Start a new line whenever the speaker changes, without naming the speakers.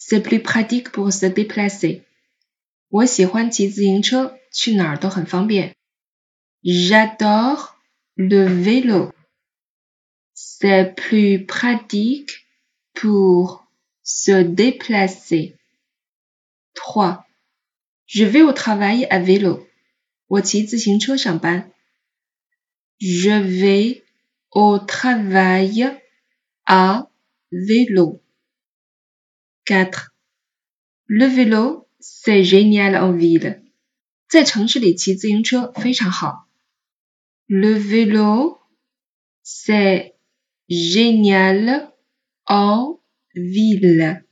C'est plus pratique pour se déplacer. 我喜欢骑自行车，去哪儿都很方便。J'adore le vélo. C'est plus pratique pour se déplacer. 3. Je vais au travail à vélo. 我骑自行车上班。Je vais au travail à vélo. 4. Le vélo, c'est génial en ville. 在城市里骑自行车非常好。Le vélo, c'est génial en ville.